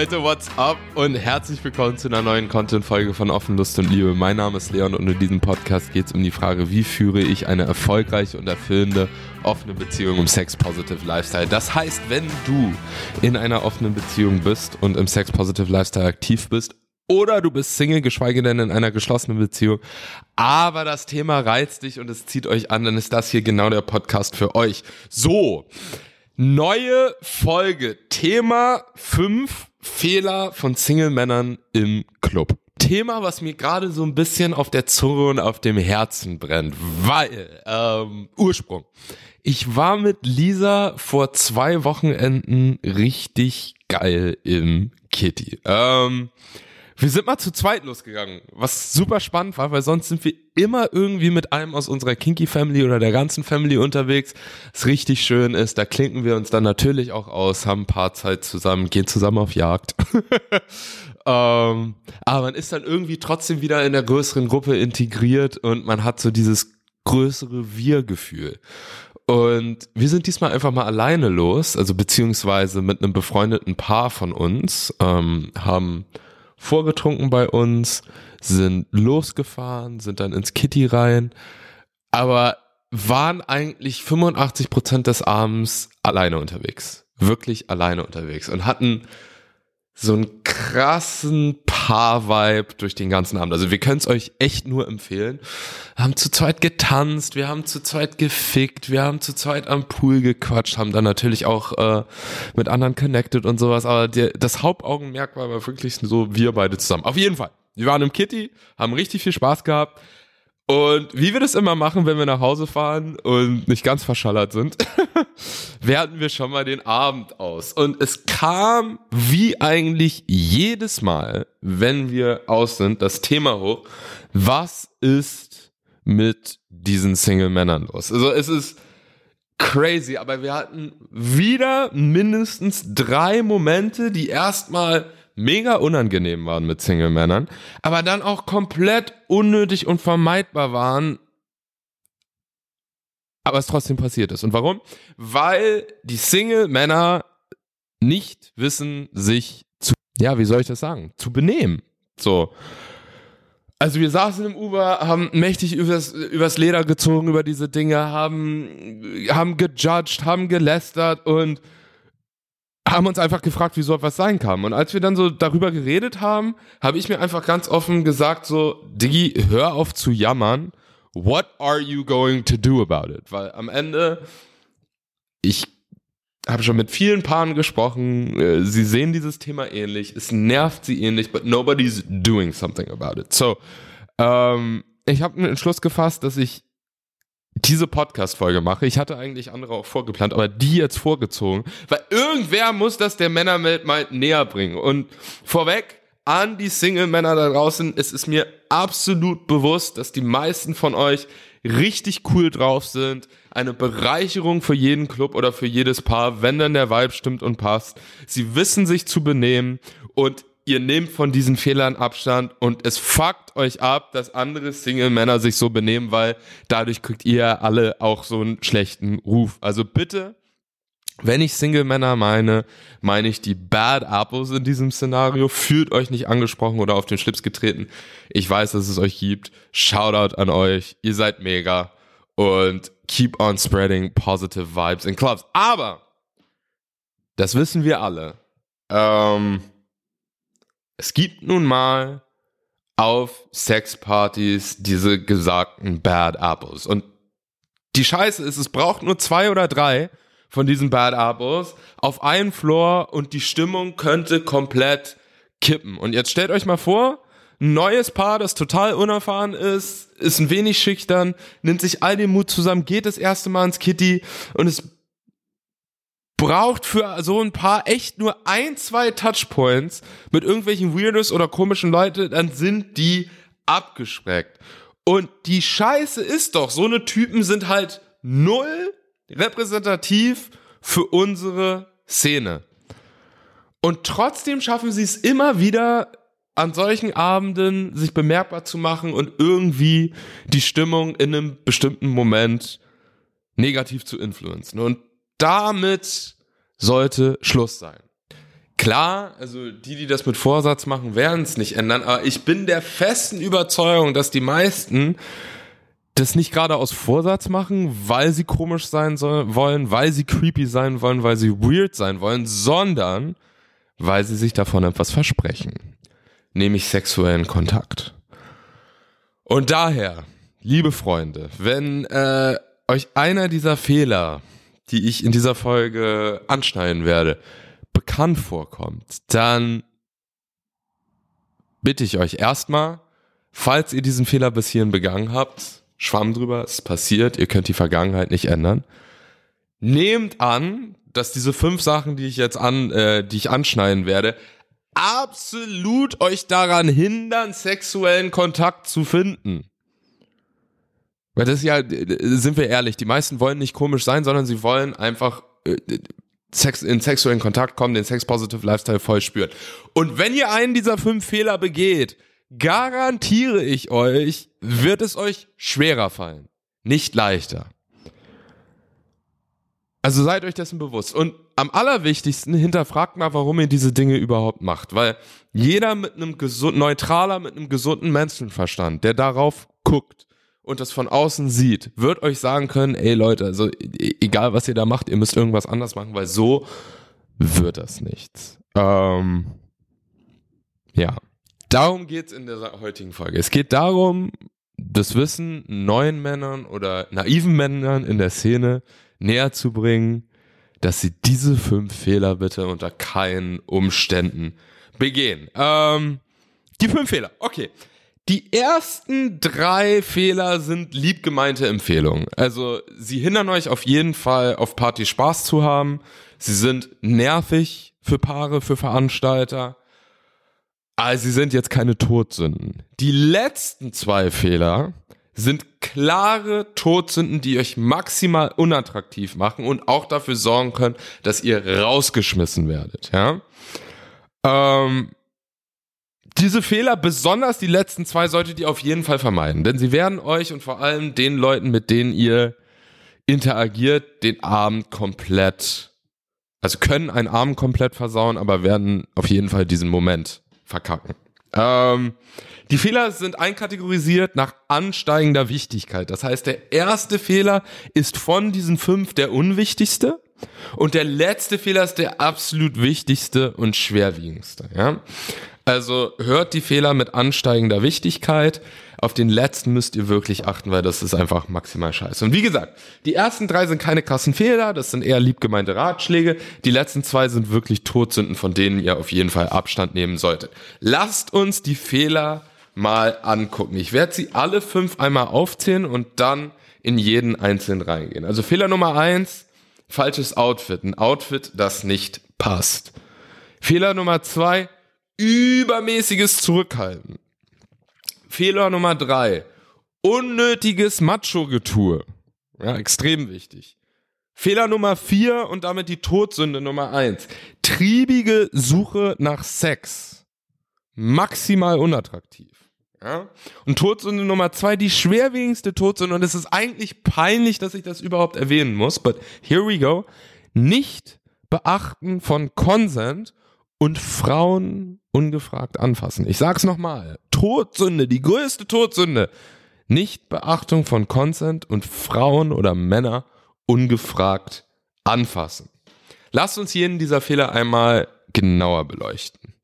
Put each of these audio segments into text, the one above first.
Leute, what's up und herzlich willkommen zu einer neuen Content-Folge von Offen, Lust und Liebe. Mein Name ist Leon und in diesem Podcast geht es um die Frage, wie führe ich eine erfolgreiche und erfüllende offene Beziehung im Sex-Positive Lifestyle. Das heißt, wenn du in einer offenen Beziehung bist und im Sex-Positive Lifestyle aktiv bist oder du bist Single, geschweige denn in einer geschlossenen Beziehung, aber das Thema reizt dich und es zieht euch an, dann ist das hier genau der Podcast für euch. So, neue Folge, Thema 5 Fehler von Single-Männern im Club. Thema, was mir gerade so ein bisschen auf der Zunge und auf dem Herzen brennt, weil, ähm, Ursprung. Ich war mit Lisa vor zwei Wochenenden richtig geil im Kitty. Ähm, wir sind mal zu zweit losgegangen, was super spannend war, weil sonst sind wir immer irgendwie mit einem aus unserer Kinky Family oder der ganzen Family unterwegs. Was richtig schön ist, da klinken wir uns dann natürlich auch aus, haben ein paar Zeit zusammen, gehen zusammen auf Jagd. ähm, aber man ist dann irgendwie trotzdem wieder in der größeren Gruppe integriert und man hat so dieses größere Wir-Gefühl. Und wir sind diesmal einfach mal alleine los, also beziehungsweise mit einem befreundeten Paar von uns, ähm, haben vorgetrunken bei uns, sind losgefahren, sind dann ins Kitty rein, aber waren eigentlich 85 Prozent des Abends alleine unterwegs. Wirklich alleine unterwegs und hatten so einen krassen Paar-Vibe durch den ganzen Abend. Also wir können es euch echt nur empfehlen. Wir haben zu zweit getanzt, wir haben zu zweit gefickt, wir haben zu zweit am Pool gequatscht, haben dann natürlich auch äh, mit anderen connected und sowas. Aber der, das Hauptaugenmerk war wirklich so wir beide zusammen. Auf jeden Fall. Wir waren im Kitty, haben richtig viel Spaß gehabt. Und wie wir das immer machen, wenn wir nach Hause fahren und nicht ganz verschallert sind, werten wir schon mal den Abend aus. Und es kam wie eigentlich jedes Mal, wenn wir aus sind, das Thema hoch, was ist mit diesen Single-Männern los? Also es ist crazy, aber wir hatten wieder mindestens drei Momente, die erstmal mega unangenehm waren mit Single-Männern, aber dann auch komplett unnötig und vermeidbar waren, aber es trotzdem passiert ist. Und warum? Weil die Single-Männer nicht wissen, sich zu, ja, wie soll ich das sagen, zu benehmen. So. Also wir saßen im Uber, haben mächtig übers, übers Leder gezogen über diese Dinge, haben, haben gejudged, haben gelästert und haben uns einfach gefragt, wie so etwas sein kann. Und als wir dann so darüber geredet haben, habe ich mir einfach ganz offen gesagt, so, Diggi, hör auf zu jammern. What are you going to do about it? Weil am Ende, ich habe schon mit vielen Paaren gesprochen, äh, sie sehen dieses Thema ähnlich, es nervt sie ähnlich, but nobody's doing something about it. So, ähm, ich habe einen Entschluss gefasst, dass ich diese Podcast-Folge mache. Ich hatte eigentlich andere auch vorgeplant, aber die jetzt vorgezogen, weil irgendwer muss das der Männerwelt mal näher bringen. Und vorweg an die Single-Männer da draußen, es ist mir absolut bewusst, dass die meisten von euch richtig cool drauf sind, eine Bereicherung für jeden Club oder für jedes Paar, wenn dann der Vibe stimmt und passt. Sie wissen sich zu benehmen und ihr nehmt von diesen Fehlern Abstand und es fuckt euch ab, dass andere Single-Männer sich so benehmen, weil dadurch kriegt ihr alle auch so einen schlechten Ruf. Also bitte, wenn ich Single-Männer meine, meine ich die Bad Apples in diesem Szenario. Fühlt euch nicht angesprochen oder auf den Schlips getreten. Ich weiß, dass es euch gibt. Shoutout an euch. Ihr seid mega. Und keep on spreading positive vibes in clubs. Aber, das wissen wir alle. Ähm, es gibt nun mal auf Sexpartys diese gesagten Bad Apples. Und die Scheiße ist, es braucht nur zwei oder drei von diesen Bad Apples auf einen Floor und die Stimmung könnte komplett kippen. Und jetzt stellt euch mal vor, ein neues Paar, das total unerfahren ist, ist ein wenig schüchtern, nimmt sich all den Mut zusammen, geht das erste Mal ins Kitty und es braucht für so ein paar echt nur ein, zwei Touchpoints mit irgendwelchen Weirdos oder komischen Leuten, dann sind die abgeschreckt. Und die Scheiße ist doch, so eine Typen sind halt null repräsentativ für unsere Szene. Und trotzdem schaffen sie es immer wieder an solchen Abenden sich bemerkbar zu machen und irgendwie die Stimmung in einem bestimmten Moment negativ zu influenzen. Und damit sollte Schluss sein. Klar, also die, die das mit Vorsatz machen, werden es nicht ändern, aber ich bin der festen Überzeugung, dass die meisten das nicht gerade aus Vorsatz machen, weil sie komisch sein soll, wollen, weil sie creepy sein wollen, weil sie weird sein wollen, sondern weil sie sich davon etwas versprechen, nämlich sexuellen Kontakt. Und daher, liebe Freunde, wenn äh, euch einer dieser Fehler, die ich in dieser Folge anschneiden werde, bekannt vorkommt, dann bitte ich euch erstmal, falls ihr diesen Fehler bis hierhin begangen habt, Schwamm drüber, es passiert, ihr könnt die Vergangenheit nicht ändern. Nehmt an, dass diese fünf Sachen, die ich jetzt an, äh, die ich anschneiden werde, absolut euch daran hindern, sexuellen Kontakt zu finden. Weil das ist ja, sind wir ehrlich, die meisten wollen nicht komisch sein, sondern sie wollen einfach äh, Sex, in sexuellen Kontakt kommen, den Sex-Positive Lifestyle voll spüren. Und wenn ihr einen dieser fünf Fehler begeht, garantiere ich euch, wird es euch schwerer fallen, nicht leichter. Also seid euch dessen bewusst. Und am allerwichtigsten hinterfragt mal, warum ihr diese Dinge überhaupt macht. Weil jeder mit einem gesund, neutraler, mit einem gesunden Menschenverstand, der darauf guckt und das von außen sieht, wird euch sagen können, ey Leute, also e-, egal was ihr da macht, ihr müsst irgendwas anders machen, weil so wird das nichts. Ähm, ja. Darum geht's in der heutigen Folge. Es geht darum, das Wissen neuen Männern oder naiven Männern in der Szene näher zu bringen, dass sie diese fünf Fehler bitte unter keinen Umständen begehen. Ähm, die fünf Fehler. Okay. Die ersten drei Fehler sind liebgemeinte Empfehlungen. Also sie hindern euch auf jeden Fall auf Party Spaß zu haben. Sie sind nervig für Paare, für Veranstalter. Also sie sind jetzt keine Todsünden. Die letzten zwei Fehler sind klare Todsünden, die euch maximal unattraktiv machen und auch dafür sorgen können, dass ihr rausgeschmissen werdet. Ja. Ähm, diese Fehler, besonders die letzten zwei, solltet ihr auf jeden Fall vermeiden, denn sie werden euch und vor allem den Leuten, mit denen ihr interagiert, den Abend komplett, also können einen Abend komplett versauen, aber werden auf jeden Fall diesen Moment verkacken. Ähm, die Fehler sind einkategorisiert nach ansteigender Wichtigkeit. Das heißt, der erste Fehler ist von diesen fünf der unwichtigste und der letzte Fehler ist der absolut wichtigste und schwerwiegendste. Ja? Also hört die Fehler mit ansteigender Wichtigkeit. Auf den letzten müsst ihr wirklich achten, weil das ist einfach maximal scheiße. Und wie gesagt, die ersten drei sind keine krassen Fehler, das sind eher liebgemeinte Ratschläge. Die letzten zwei sind wirklich Todsünden, von denen ihr auf jeden Fall Abstand nehmen solltet. Lasst uns die Fehler mal angucken. Ich werde sie alle fünf einmal aufzählen und dann in jeden einzelnen reingehen. Also Fehler Nummer eins, falsches Outfit. Ein Outfit, das nicht passt. Fehler Nummer zwei, übermäßiges Zurückhalten. Fehler Nummer drei. Unnötiges Macho-Getue. Ja, extrem wichtig. Fehler Nummer vier und damit die Todsünde Nummer eins. Triebige Suche nach Sex. Maximal unattraktiv. Ja? Und Todsünde Nummer zwei, die schwerwiegendste Todsünde, und es ist eigentlich peinlich, dass ich das überhaupt erwähnen muss, but here we go. Nicht beachten von Consent und Frauen ungefragt anfassen. Ich sag's nochmal. Todsünde, die größte Todsünde. Nicht Beachtung von Consent und Frauen oder Männer ungefragt anfassen. Lasst uns jeden dieser Fehler einmal genauer beleuchten.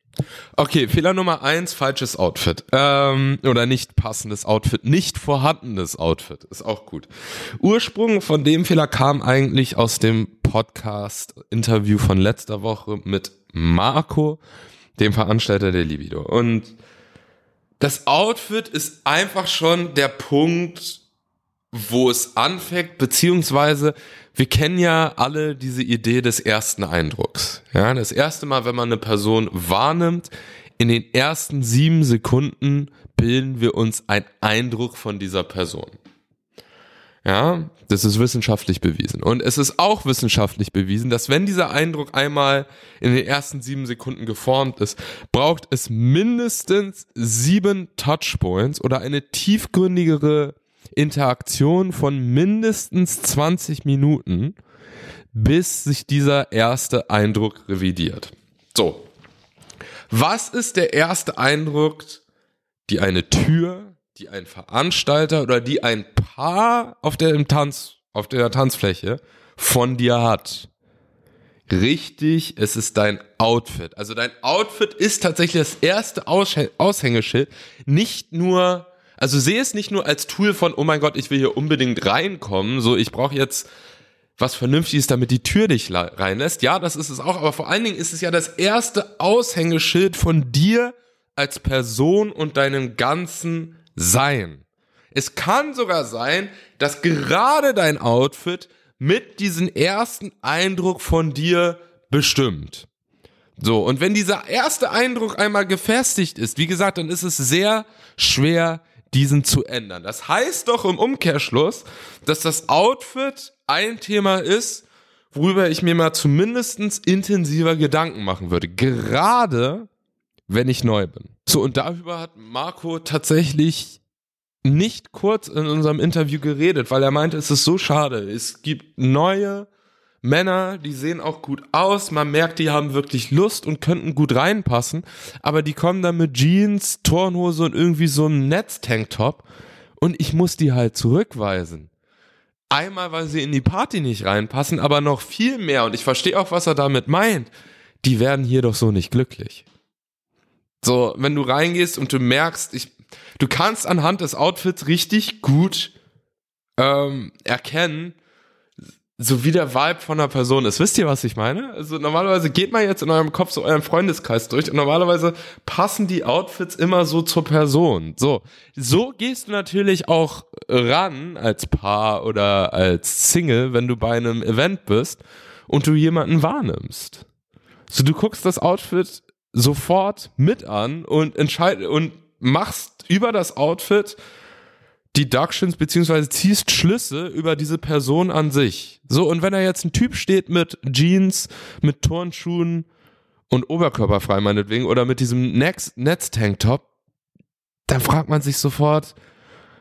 Okay, Fehler Nummer eins, falsches Outfit. Ähm, oder nicht passendes Outfit, nicht vorhandenes Outfit. Ist auch gut. Ursprung von dem Fehler kam eigentlich aus dem Podcast-Interview von letzter Woche mit Marco, dem Veranstalter der Libido. Und das Outfit ist einfach schon der Punkt, wo es anfängt, beziehungsweise wir kennen ja alle diese Idee des ersten Eindrucks. Ja, das erste Mal, wenn man eine Person wahrnimmt, in den ersten sieben Sekunden bilden wir uns einen Eindruck von dieser Person. Ja, das ist wissenschaftlich bewiesen. Und es ist auch wissenschaftlich bewiesen, dass wenn dieser Eindruck einmal in den ersten sieben Sekunden geformt ist, braucht es mindestens sieben Touchpoints oder eine tiefgründigere Interaktion von mindestens 20 Minuten, bis sich dieser erste Eindruck revidiert. So, Was ist der erste Eindruck, die eine Tür, die ein Veranstalter oder die ein Paar auf der im Tanz, auf der Tanzfläche von dir hat? Richtig, es ist dein Outfit. Also dein Outfit ist tatsächlich das erste Aushängeschild. Nicht nur, also sehe es nicht nur als Tool von, oh mein Gott, ich will hier unbedingt reinkommen, so ich brauche jetzt was Vernünftiges, damit die Tür dich reinlässt. Ja, das ist es auch, aber vor allen Dingen ist es ja das erste Aushängeschild von dir als Person und deinem ganzen Sein. Es kann sogar sein, dass gerade dein Outfit mit diesem ersten Eindruck von dir bestimmt. So, und wenn dieser erste Eindruck einmal gefestigt ist, wie gesagt, dann ist es sehr schwer, diesen zu ändern. Das heißt doch im Umkehrschluss, dass das Outfit ein Thema ist, worüber ich mir mal zumindestens intensiver Gedanken machen würde. Gerade wenn ich neu bin. So, und darüber hat Marco tatsächlich nicht kurz in unserem Interview geredet, weil er meinte, es ist so schade. Es gibt neue Männer, die sehen auch gut aus. Man merkt, die haben wirklich Lust und könnten gut reinpassen. Aber die kommen dann mit Jeans, Turnhose und irgendwie so einem Netztanktop. Und ich muss die halt zurückweisen. Einmal, weil sie in die Party nicht reinpassen, aber noch viel mehr. Und ich verstehe auch, was er damit meint. Die werden hier doch so nicht glücklich. So, wenn du reingehst und du merkst, ich, du kannst anhand des Outfits richtig gut ähm, erkennen, so wie der Vibe von einer Person ist. Wisst ihr, was ich meine? Also normalerweise geht man jetzt in eurem Kopf so euren Freundeskreis durch und normalerweise passen die Outfits immer so zur Person. So, so gehst du natürlich auch ran als Paar oder als Single, wenn du bei einem Event bist und du jemanden wahrnimmst. So, du guckst das Outfit sofort mit an und entscheid und machst über das Outfit Deductions beziehungsweise ziehst Schlüsse über diese Person an sich. So, und wenn da jetzt ein Typ steht mit Jeans, mit Turnschuhen und oberkörperfrei meinetwegen oder mit diesem Netz-Tanktop, dann fragt man sich sofort,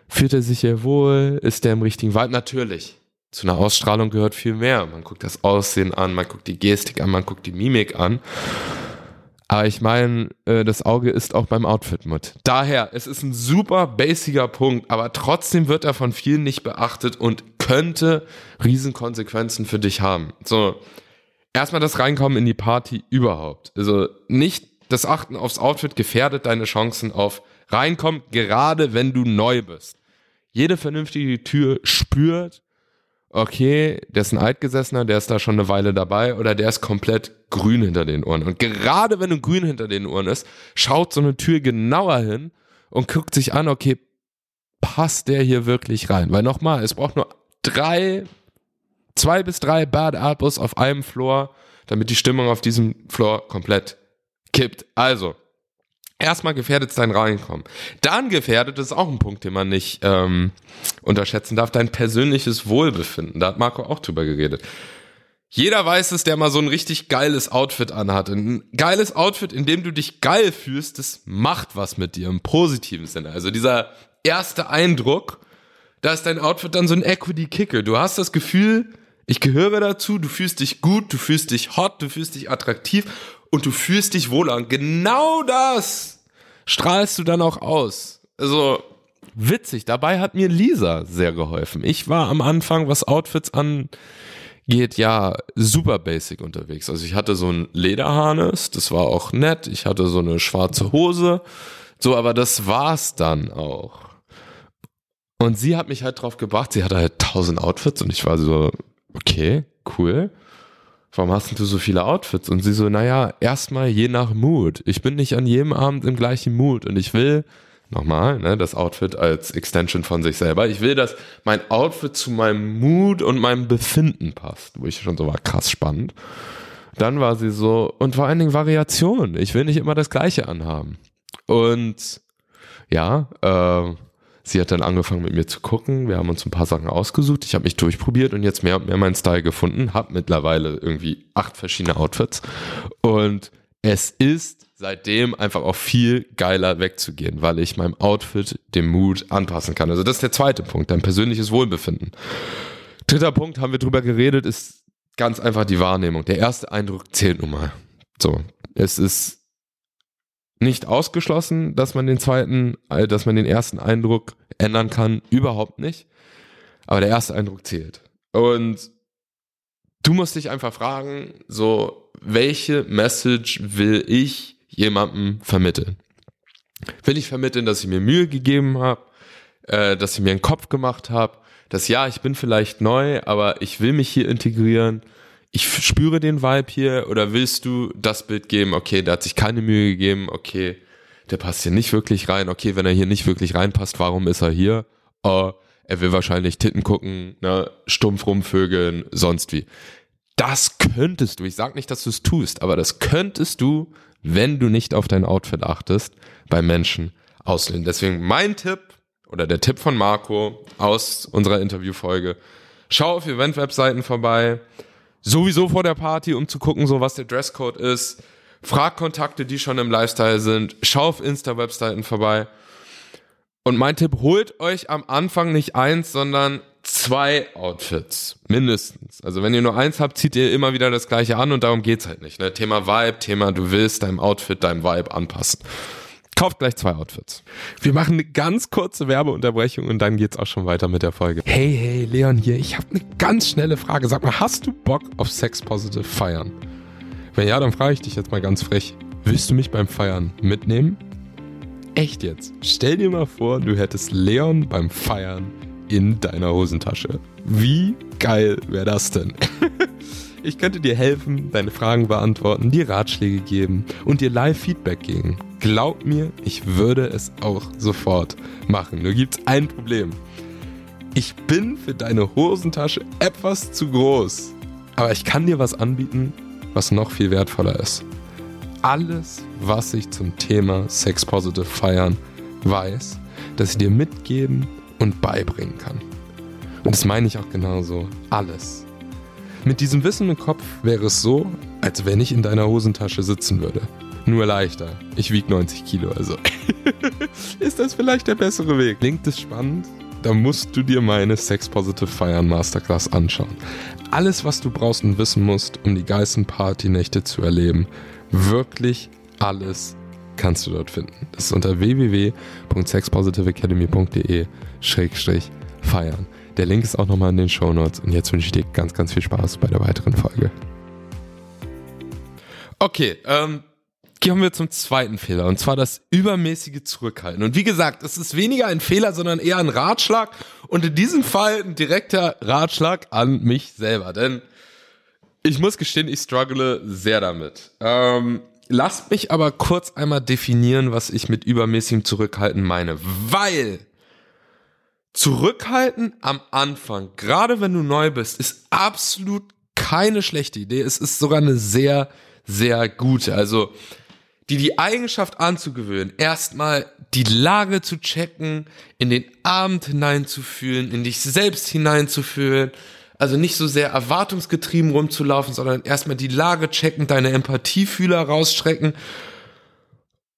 fühlt er sich hier wohl? Ist der im richtigen Wald? Natürlich. Zu einer Ausstrahlung gehört viel mehr. Man guckt das Aussehen an, man guckt die Gestik an, man guckt die Mimik an. Aber ich meine, äh, das Auge ist auch beim Outfit mit. Daher, es ist ein super basiger Punkt, aber trotzdem wird er von vielen nicht beachtet und könnte Riesenkonsequenzen für dich haben. So, erstmal das Reinkommen in die Party überhaupt. Also nicht das Achten aufs Outfit gefährdet deine Chancen auf Reinkommen, gerade wenn du neu bist. Jede vernünftige Tür spürt, okay, der ist ein Altgesessener, der ist da schon eine Weile dabei oder der ist komplett grün hinter den Ohren. Und gerade wenn du grün hinter den Ohren ist, schaut so eine Tür genauer hin und guckt sich an, okay, passt der hier wirklich rein? Weil nochmal, es braucht nur drei, zwei bis drei Bad Apples auf einem Floor, damit die Stimmung auf diesem Floor komplett kippt. Also, erstmal gefährdet es dein Reinkommen. Dann gefährdet es auch ein Punkt, den man nicht ähm, unterschätzen darf, dein persönliches Wohlbefinden. Da hat Marco auch drüber geredet. Jeder weiß es, der mal so ein richtig geiles Outfit anhat. Ein geiles Outfit, in dem du dich geil fühlst, das macht was mit dir im positiven Sinne. Also dieser erste Eindruck, da ist dein Outfit dann so ein Equity-Kicker. Du hast das Gefühl, ich gehöre dazu, du fühlst dich gut, du fühlst dich hot, du fühlst dich attraktiv und du fühlst dich wohl an. Genau das strahlst du dann auch aus. Also witzig. Dabei hat mir Lisa sehr geholfen. Ich war am Anfang, was Outfits angeht, ja super basic unterwegs. Also ich hatte so ein Lederharnes, das war auch nett. Ich hatte so eine schwarze Hose. So, aber das war's dann auch. Und sie hat mich halt drauf gebracht. Sie hatte halt tausend Outfits und ich war so, okay, cool warum hast du so viele Outfits? Und sie so, naja, erstmal je nach Mood. Ich bin nicht an jedem Abend im gleichen Mood und ich will, nochmal, ne, das Outfit als Extension von sich selber, ich will, dass mein Outfit zu meinem Mood und meinem Befinden passt, wo ich schon so war, krass spannend. Dann war sie so, und vor allen Dingen Variation. Ich will nicht immer das Gleiche anhaben. Und ja, äh, Sie hat dann angefangen mit mir zu gucken. Wir haben uns ein paar Sachen ausgesucht. Ich habe mich durchprobiert und jetzt mehr und mehr meinen Style gefunden. Habe mittlerweile irgendwie acht verschiedene Outfits. Und es ist seitdem einfach auch viel geiler wegzugehen, weil ich meinem Outfit dem Mut anpassen kann. Also das ist der zweite Punkt, dein persönliches Wohlbefinden. Dritter Punkt, haben wir drüber geredet, ist ganz einfach die Wahrnehmung. Der erste Eindruck zählt nun mal. So, es ist Nicht ausgeschlossen, dass man den zweiten, äh, dass man den ersten Eindruck ändern kann, überhaupt nicht. Aber der erste Eindruck zählt. Und du musst dich einfach fragen, so, welche Message will ich jemandem vermitteln? Will ich vermitteln, dass ich mir Mühe gegeben habe, äh, dass ich mir einen Kopf gemacht habe, dass ja, ich bin vielleicht neu, aber ich will mich hier integrieren. Ich spüre den Vibe hier oder willst du das Bild geben, okay, der hat sich keine Mühe gegeben, okay, der passt hier nicht wirklich rein, okay, wenn er hier nicht wirklich reinpasst, warum ist er hier? Uh, er will wahrscheinlich Titten gucken, ne, stumpf rumvögeln, sonst wie. Das könntest du, ich sag nicht, dass du es tust, aber das könntest du, wenn du nicht auf dein Outfit achtest, bei Menschen auslehnen. Deswegen mein Tipp oder der Tipp von Marco aus unserer Interviewfolge. Schau auf Event-Webseiten vorbei, sowieso vor der Party, um zu gucken, so was der Dresscode ist. Frag Kontakte, die schon im Lifestyle sind. Schau auf Insta-Webseiten vorbei. Und mein Tipp, holt euch am Anfang nicht eins, sondern zwei Outfits. Mindestens. Also wenn ihr nur eins habt, zieht ihr immer wieder das gleiche an und darum geht's halt nicht. Ne? Thema Vibe, Thema du willst deinem Outfit, deinem Vibe anpassen. Kauft gleich zwei Outfits. Wir machen eine ganz kurze Werbeunterbrechung und dann geht's auch schon weiter mit der Folge. Hey, hey, Leon hier. Ich habe eine ganz schnelle Frage. Sag mal, hast du Bock auf Sex Positive feiern? Wenn ja, dann frage ich dich jetzt mal ganz frech. Willst du mich beim Feiern mitnehmen? Echt jetzt? Stell dir mal vor, du hättest Leon beim Feiern in deiner Hosentasche. Wie geil wäre das denn? ich könnte dir helfen, deine Fragen beantworten, dir Ratschläge geben und dir Live-Feedback geben. Glaub mir, ich würde es auch sofort machen. Nur gibt's ein Problem. Ich bin für deine Hosentasche etwas zu groß. Aber ich kann dir was anbieten, was noch viel wertvoller ist alles, was ich zum Thema Sex Positive feiern weiß, dass ich dir mitgeben und beibringen kann. Und das meine ich auch genauso. Alles. Mit diesem Wissen im Kopf wäre es so, als wenn ich in deiner Hosentasche sitzen würde. Nur leichter. Ich wiege 90 Kilo, also. ist das vielleicht der bessere Weg? Klingt es spannend? Da musst du dir meine Sex Positive Feiern Masterclass anschauen. Alles, was du brauchst und wissen musst, um die geilsten Partynächte zu erleben, Wirklich alles kannst du dort finden. Das ist unter www.sexpositiveacademy.de-feiern. Der Link ist auch nochmal in den Show Notes und jetzt wünsche ich dir ganz, ganz viel Spaß bei der weiteren Folge. Okay, ähm, kommen wir zum zweiten Fehler und zwar das übermäßige Zurückhalten. Und wie gesagt, es ist weniger ein Fehler, sondern eher ein Ratschlag und in diesem Fall ein direkter Ratschlag an mich selber, denn ich muss gestehen, ich struggle sehr damit. Ähm, lasst mich aber kurz einmal definieren, was ich mit übermäßigem Zurückhalten meine. Weil Zurückhalten am Anfang, gerade wenn du neu bist, ist absolut keine schlechte Idee. Es ist sogar eine sehr, sehr gute. Also die die Eigenschaft anzugewöhnen, erstmal die Lage zu checken, in den Abend hineinzufühlen, in dich selbst hineinzufühlen, also nicht so sehr erwartungsgetrieben rumzulaufen, sondern erstmal die Lage checken, deine Empathiefühler rausstrecken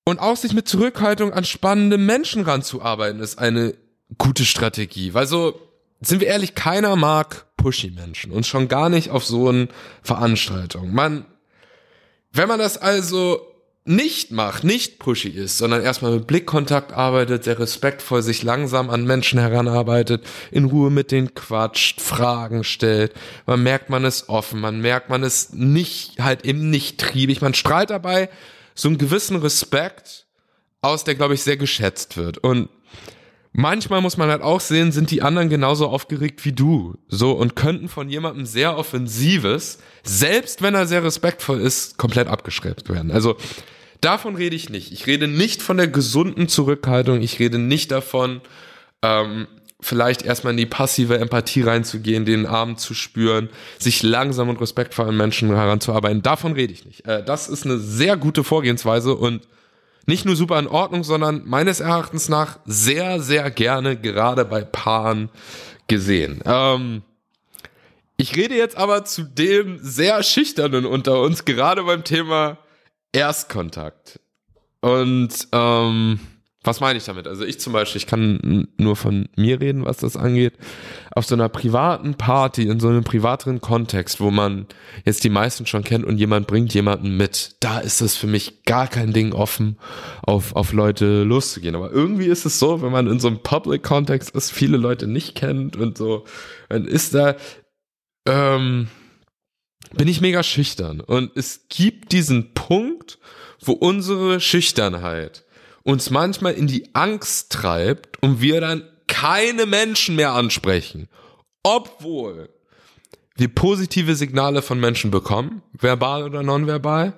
und auch sich mit Zurückhaltung an spannende Menschen ranzuarbeiten, ist eine gute Strategie. Weil so, sind wir ehrlich, keiner mag Pushy-Menschen und schon gar nicht auf so eine Veranstaltung. Man, wenn man das also nicht macht, nicht pushy ist, sondern erstmal mit Blickkontakt arbeitet, sehr respektvoll sich langsam an Menschen heranarbeitet, in Ruhe mit denen quatscht, Fragen stellt. Man merkt, man ist offen, man merkt, man ist nicht, halt eben nicht triebig. Man strahlt dabei so einen gewissen Respekt aus, der, glaube ich, sehr geschätzt wird. Und manchmal muss man halt auch sehen, sind die anderen genauso aufgeregt wie du. So und könnten von jemandem sehr Offensives, selbst wenn er sehr respektvoll ist, komplett abgeschreckt werden. Also Davon rede ich nicht. Ich rede nicht von der gesunden Zurückhaltung. Ich rede nicht davon, ähm, vielleicht erstmal in die passive Empathie reinzugehen, den Arm zu spüren, sich langsam und respektvoll an Menschen heranzuarbeiten. Davon rede ich nicht. Äh, das ist eine sehr gute Vorgehensweise und nicht nur super in Ordnung, sondern meines Erachtens nach sehr, sehr gerne gerade bei Paaren gesehen. Ähm, ich rede jetzt aber zu dem sehr schüchternen unter uns, gerade beim Thema Erstkontakt. Und ähm, Was meine ich damit? Also ich zum Beispiel, ich kann nur von mir reden, was das angeht. Auf so einer privaten Party, in so einem privateren Kontext, wo man jetzt die meisten schon kennt und jemand bringt jemanden mit, da ist es für mich gar kein Ding offen, auf, auf Leute loszugehen. Aber irgendwie ist es so, wenn man in so einem Public-Kontext ist, viele Leute nicht kennt und so, dann ist da, ähm, bin ich mega schüchtern. Und es gibt diesen Punkt, wo unsere Schüchternheit uns manchmal in die Angst treibt und wir dann keine Menschen mehr ansprechen, obwohl wir positive Signale von Menschen bekommen, verbal oder nonverbal.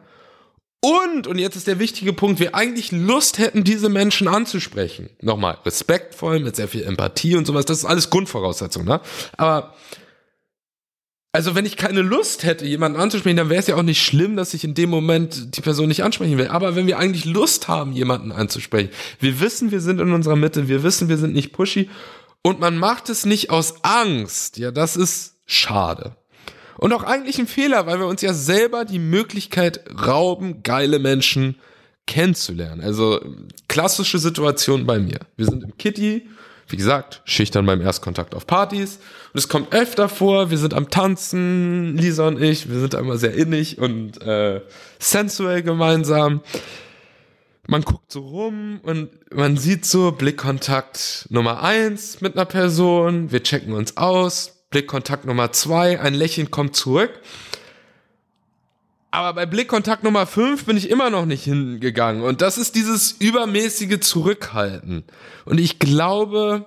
Und, und jetzt ist der wichtige Punkt, wir eigentlich Lust hätten, diese Menschen anzusprechen. Nochmal, respektvoll, mit sehr viel Empathie und sowas, das ist alles Grundvoraussetzung, ne? Aber also wenn ich keine Lust hätte, jemanden anzusprechen, dann wäre es ja auch nicht schlimm, dass ich in dem Moment die Person nicht ansprechen will. Aber wenn wir eigentlich Lust haben, jemanden anzusprechen, wir wissen, wir sind in unserer Mitte, wir wissen, wir sind nicht pushy und man macht es nicht aus Angst, ja, das ist schade. Und auch eigentlich ein Fehler, weil wir uns ja selber die Möglichkeit rauben, geile Menschen kennenzulernen. Also klassische Situation bei mir. Wir sind im Kitty, wie gesagt, schüchtern beim Erstkontakt auf Partys. Und es kommt öfter vor, wir sind am Tanzen, Lisa und ich, wir sind einmal sehr innig und äh, sensuell gemeinsam. Man guckt so rum und man sieht so Blickkontakt Nummer eins mit einer Person, wir checken uns aus, Blickkontakt Nummer zwei, ein Lächeln kommt zurück aber bei Blickkontakt Nummer 5 bin ich immer noch nicht hingegangen. Und das ist dieses übermäßige Zurückhalten. Und ich glaube,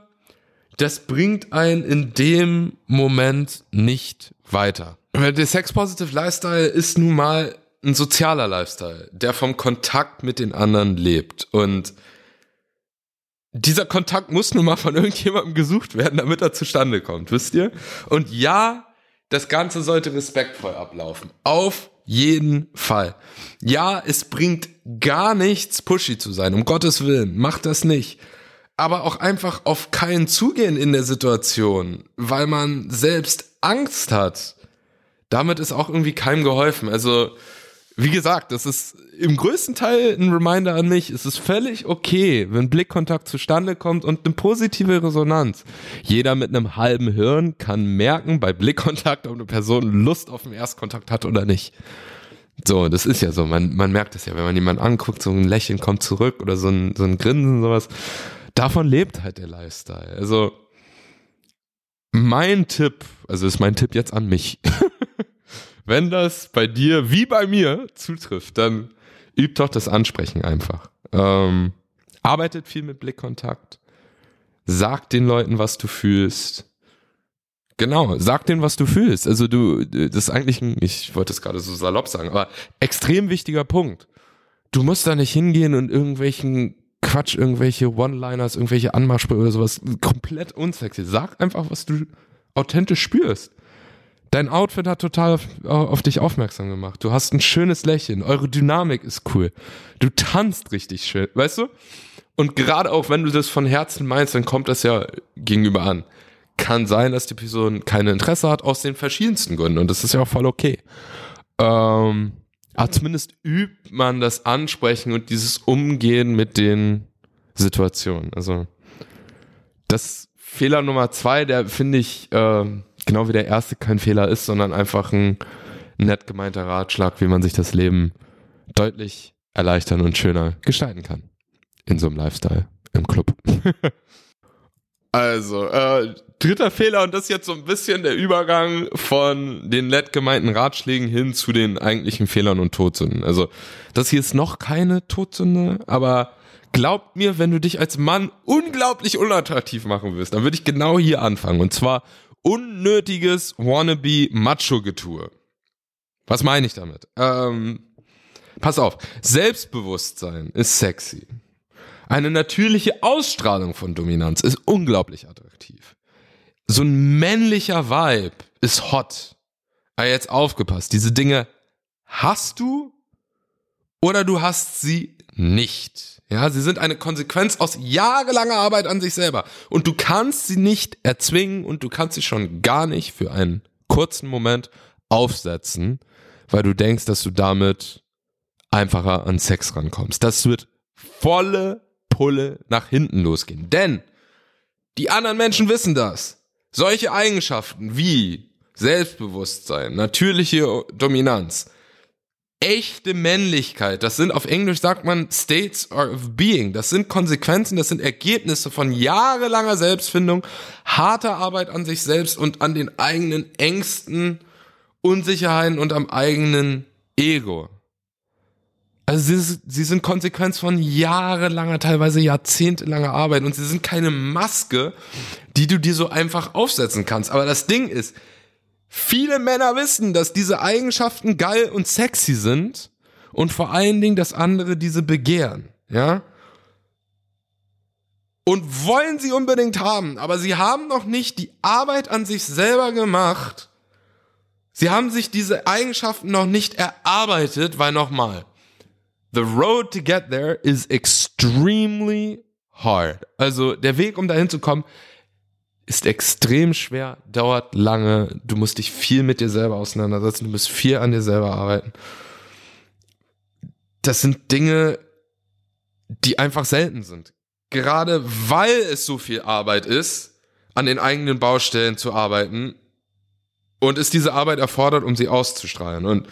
das bringt einen in dem Moment nicht weiter. Der Sex Positive Lifestyle ist nun mal ein sozialer Lifestyle, der vom Kontakt mit den anderen lebt. Und dieser Kontakt muss nun mal von irgendjemandem gesucht werden, damit er zustande kommt, wisst ihr? Und ja, das Ganze sollte respektvoll ablaufen. Auf jeden Fall. Ja, es bringt gar nichts, pushy zu sein. Um Gottes Willen. Macht das nicht. Aber auch einfach auf keinen zugehen in der Situation, weil man selbst Angst hat. Damit ist auch irgendwie keinem geholfen. Also, wie gesagt, das ist im größten Teil ein Reminder an mich. Es ist völlig okay, wenn Blickkontakt zustande kommt und eine positive Resonanz. Jeder mit einem halben Hirn kann merken bei Blickkontakt, ob eine Person Lust auf den Erstkontakt hat oder nicht. So, das ist ja so. Man, man merkt es ja, wenn man jemanden anguckt, so ein Lächeln kommt zurück oder so ein, so ein Grinsen, sowas. Davon lebt halt der Lifestyle. Also, mein Tipp, also ist mein Tipp jetzt an mich. Wenn das bei dir wie bei mir zutrifft, dann übt doch das Ansprechen einfach. Ähm, arbeitet viel mit Blickkontakt. Sagt den Leuten, was du fühlst. Genau, sag denen, was du fühlst. Also du, das ist eigentlich ein, ich wollte es gerade so salopp sagen, aber extrem wichtiger Punkt. Du musst da nicht hingehen und irgendwelchen Quatsch, irgendwelche One-Liners, irgendwelche Anmachsprüche oder sowas komplett unsexy. Sag einfach, was du authentisch spürst. Dein Outfit hat total auf, auf, dich aufmerksam gemacht. Du hast ein schönes Lächeln. Eure Dynamik ist cool. Du tanzt richtig schön, weißt du? Und gerade auch wenn du das von Herzen meinst, dann kommt das ja gegenüber an. Kann sein, dass die Person keine Interesse hat aus den verschiedensten Gründen und das ist ja auch voll okay. Ähm, aber zumindest übt man das Ansprechen und dieses Umgehen mit den Situationen. Also das Fehler Nummer zwei, der finde ich äh, genau wie der erste kein Fehler ist, sondern einfach ein nett gemeinter Ratschlag, wie man sich das Leben deutlich erleichtern und schöner gestalten kann. In so einem Lifestyle, im Club. also, äh, dritter Fehler, und das ist jetzt so ein bisschen der Übergang von den nett gemeinten Ratschlägen hin zu den eigentlichen Fehlern und Todsünden. Also, das hier ist noch keine Todsünde, aber glaubt mir, wenn du dich als Mann unglaublich unattraktiv machen willst, dann würde ich genau hier anfangen. Und zwar unnötiges Wannabe-Macho-Getue. Was meine ich damit? Ähm, pass auf, Selbstbewusstsein ist sexy. Eine natürliche Ausstrahlung von Dominanz ist unglaublich attraktiv. So ein männlicher Vibe ist hot. Aber jetzt aufgepasst, diese Dinge hast du oder du hast sie nicht. Ja, sie sind eine Konsequenz aus jahrelanger Arbeit an sich selber. Und du kannst sie nicht erzwingen und du kannst sie schon gar nicht für einen kurzen Moment aufsetzen, weil du denkst, dass du damit einfacher an Sex rankommst. Das wird volle Pulle nach hinten losgehen. Denn die anderen Menschen wissen das. Solche Eigenschaften wie Selbstbewusstsein, natürliche Dominanz, echte Männlichkeit, das sind auf Englisch sagt man States of Being, das sind Konsequenzen, das sind Ergebnisse von jahrelanger Selbstfindung, harter Arbeit an sich selbst und an den eigenen Ängsten, Unsicherheiten und am eigenen Ego. Also sie, sie sind Konsequenz von jahrelanger, teilweise jahrzehntelanger Arbeit und sie sind keine Maske, die du dir so einfach aufsetzen kannst. Aber das Ding ist, Viele Männer wissen, dass diese Eigenschaften geil und sexy sind und vor allen Dingen, dass andere diese begehren, ja? Und wollen sie unbedingt haben, aber sie haben noch nicht die Arbeit an sich selber gemacht. Sie haben sich diese Eigenschaften noch nicht erarbeitet, weil nochmal, the road to get there is extremely hard. Also der Weg, um dahin zu kommen, ist extrem schwer, dauert lange, du musst dich viel mit dir selber auseinandersetzen, du musst viel an dir selber arbeiten. Das sind Dinge, die einfach selten sind. Gerade weil es so viel Arbeit ist, an den eigenen Baustellen zu arbeiten und es diese Arbeit erfordert, um sie auszustrahlen. Und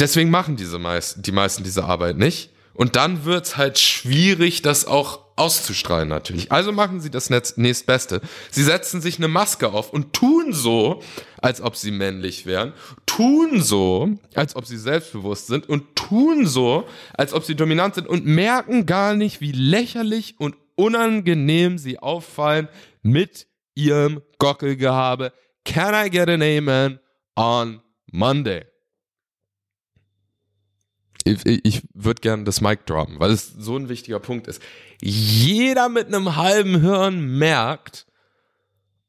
deswegen machen diese meisten, die meisten diese Arbeit nicht. Und dann wird's halt schwierig, das auch auszustrahlen natürlich. Also machen sie das nächstbeste. Sie setzen sich eine Maske auf und tun so, als ob sie männlich wären, tun so, als ob sie selbstbewusst sind und tun so, als ob sie dominant sind und merken gar nicht, wie lächerlich und unangenehm sie auffallen mit ihrem Gockelgehabe. Can I get an amen on Monday? ich, ich würde gerne das Mic droppen, weil es so ein wichtiger Punkt ist. Jeder mit einem halben Hirn merkt,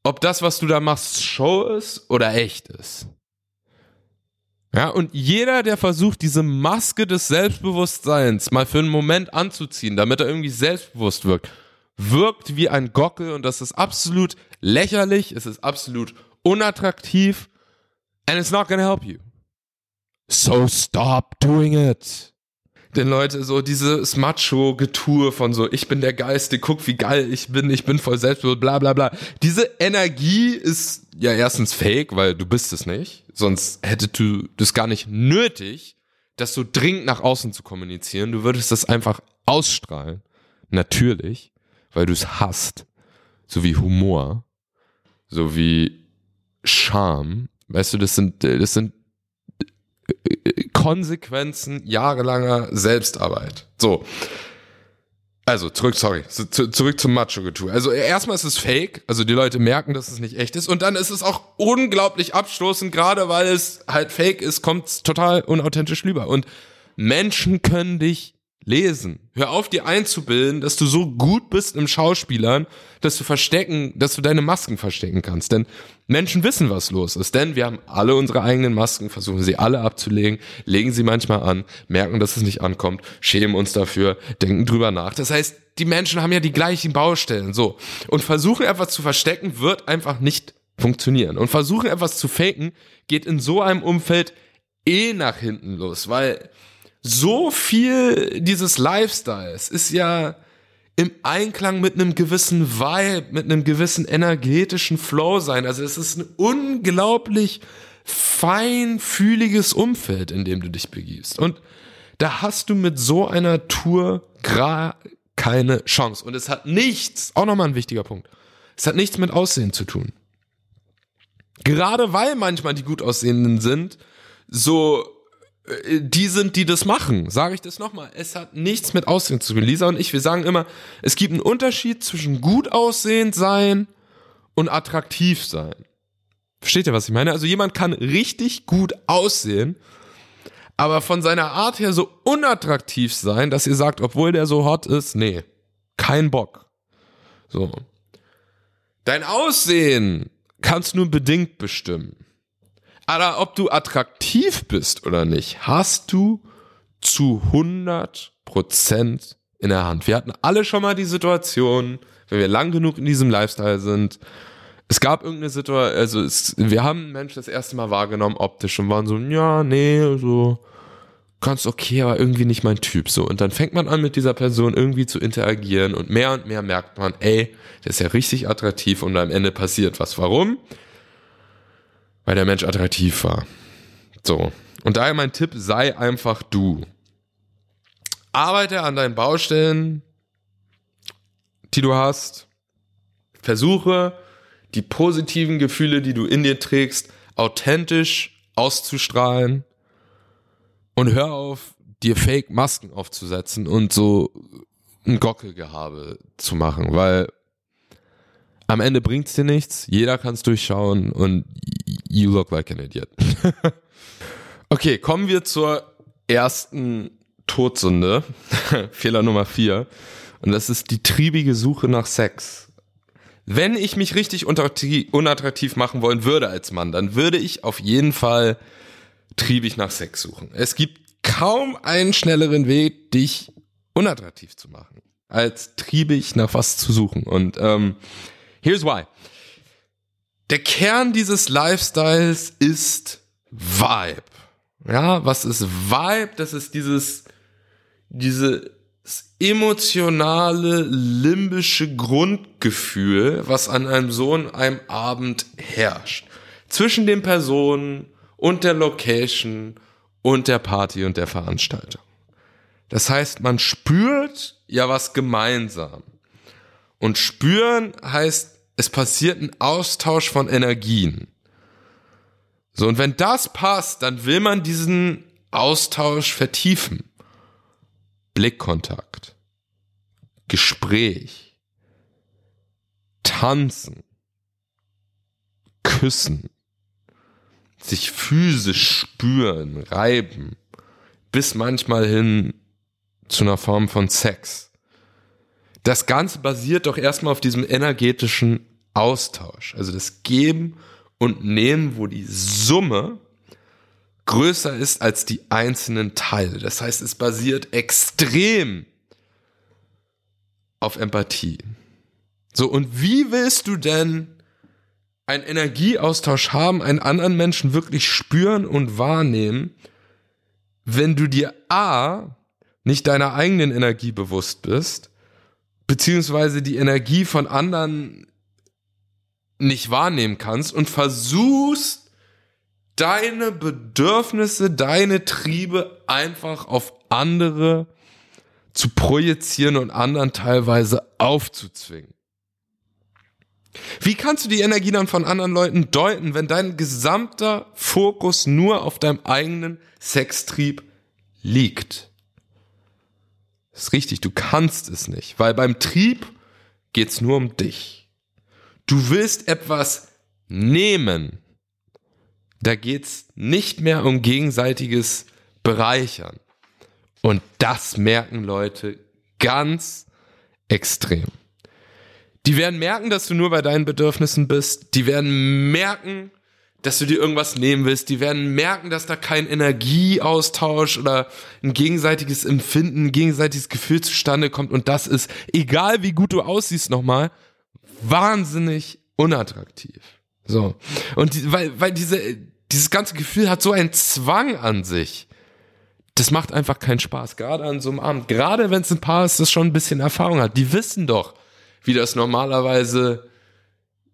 ob das, was du da machst, Show ist oder echt ist. Ja, und jeder, der versucht, diese Maske des Selbstbewusstseins mal für einen Moment anzuziehen, damit er irgendwie selbstbewusst wirkt, wirkt wie ein Gockel und das ist absolut lächerlich, es ist absolut unattraktiv and it's not gonna help you. So stop doing it. Denn Leute, so dieses Macho-Getue von so, ich bin der Geiste, guck wie geil ich bin, ich bin voll selbstbewusst, bla bla bla. Diese Energie ist ja erstens fake, weil du bist es nicht. Sonst hättest du das gar nicht nötig, das so dringend nach außen zu kommunizieren. Du würdest das einfach ausstrahlen. Natürlich, weil du es hast. So wie Humor. So wie Charme. Weißt du, das sind, das sind Konsequenzen jahrelanger Selbstarbeit. So. Also, zurück, sorry, zurück zum Macho-Getue. Also, erstmal ist es fake, also die Leute merken, dass es nicht echt ist. Und dann ist es auch unglaublich abstoßend, gerade weil es halt fake ist, kommt es total unauthentisch rüber. Und Menschen können dich lesen. Hör auf, dir einzubilden, dass du so gut bist im Schauspielern, dass du verstecken, dass du deine Masken verstecken kannst. Denn Menschen wissen, was los ist. Denn wir haben alle unsere eigenen Masken, versuchen sie alle abzulegen, legen sie manchmal an, merken, dass es nicht ankommt, schämen uns dafür, denken drüber nach. Das heißt, die Menschen haben ja die gleichen Baustellen, so. Und versuchen etwas zu verstecken, wird einfach nicht funktionieren. Und versuchen etwas zu faken, geht in so einem Umfeld eh nach hinten los, weil so viel dieses Lifestyles ist ja im Einklang mit einem gewissen Vibe, mit einem gewissen energetischen Flow sein. Also es ist ein unglaublich feinfühliges Umfeld, in dem du dich begibst. Und da hast du mit so einer Tour gar keine Chance. Und es hat nichts, auch nochmal ein wichtiger Punkt, es hat nichts mit Aussehen zu tun. Gerade weil manchmal die gut aussehenden sind, so die sind, die das machen. Sage ich das nochmal. Es hat nichts mit Aussehen zu tun. Lisa und ich, wir sagen immer, es gibt einen Unterschied zwischen gut aussehend sein und attraktiv sein. Versteht ihr, was ich meine? Also jemand kann richtig gut aussehen, aber von seiner Art her so unattraktiv sein, dass ihr sagt, obwohl der so hot ist, nee, kein Bock. So. Dein Aussehen kannst nur bedingt bestimmen. Aber ob du attraktiv bist oder nicht, hast du zu 100 Prozent in der Hand. Wir hatten alle schon mal die Situation, wenn wir lang genug in diesem Lifestyle sind, es gab irgendeine Situation, also es, wir haben einen Menschen das erste Mal wahrgenommen optisch und waren so, ja, nee, so ganz okay, aber irgendwie nicht mein Typ. So. Und dann fängt man an, mit dieser Person irgendwie zu interagieren und mehr und mehr merkt man, ey, der ist ja richtig attraktiv und am Ende passiert was. Warum? Weil der Mensch attraktiv war. So. Und daher mein Tipp, sei einfach du. Arbeite an deinen Baustellen, die du hast. Versuche, die positiven Gefühle, die du in dir trägst, authentisch auszustrahlen und hör auf, dir Fake-Masken aufzusetzen und so ein Gockelgehabe zu machen, weil am Ende bringt's dir nichts, jeder kann's durchschauen und you look like an idiot. okay, kommen wir zur ersten Todsünde, Fehler Nummer vier, und das ist die triebige Suche nach Sex. Wenn ich mich richtig unattraktiv machen wollen würde als Mann, dann würde ich auf jeden Fall triebig nach Sex suchen. Es gibt kaum einen schnelleren Weg, dich unattraktiv zu machen, als triebig nach was zu suchen. Und ähm, here's why. Der Kern dieses Lifestyles ist Vibe. Ja, was ist Vibe? Das ist dieses, dieses emotionale, limbische Grundgefühl, was an einem so einem Abend herrscht. Zwischen den Personen, und der Location und der Party und der Veranstaltung. Das heißt, man spürt ja was gemeinsam. Und spüren heißt, es passiert ein Austausch von Energien. So, und wenn das passt, dann will man diesen Austausch vertiefen. Blickkontakt, Gespräch, Tanzen, Küssen, sich physisch spüren, reiben, bis manchmal hin zu einer Form von Sex. Das Ganze basiert doch erstmal auf diesem energetischen Austausch, also das Geben und Nehmen, wo die Summe größer ist als die einzelnen Teile. Das heißt, es basiert extrem auf Empathie. So, und wie willst du denn einen Energieaustausch haben, einen anderen Menschen wirklich spüren und wahrnehmen, wenn du dir A, nicht deiner eigenen Energie bewusst bist, beziehungsweise die Energie von anderen nicht wahrnehmen kannst und versuchst, deine Bedürfnisse, deine Triebe einfach auf andere zu projizieren und anderen teilweise aufzuzwingen. Wie kannst du die Energie dann von anderen Leuten deuten, wenn dein gesamter Fokus nur auf deinem eigenen Sextrieb liegt? Das ist richtig, du kannst es nicht, weil beim Trieb geht's nur um dich. Du willst etwas nehmen. Da geht's nicht mehr um gegenseitiges Bereichern. Und das merken Leute ganz extrem. Die werden merken, dass du nur bei deinen Bedürfnissen bist. Die werden merken, dass du dir irgendwas nehmen willst. Die werden merken, dass da kein Energieaustausch oder ein gegenseitiges Empfinden, ein gegenseitiges Gefühl zustande kommt. Und das ist, egal wie gut du aussiehst nochmal, wahnsinnig unattraktiv. So. Und die, weil, weil diese, dieses ganze Gefühl hat so einen Zwang an sich. Das macht einfach keinen Spaß, gerade an so einem Abend. Gerade wenn es ein Paar ist, das schon ein bisschen Erfahrung hat. Die wissen doch, wie das normalerweise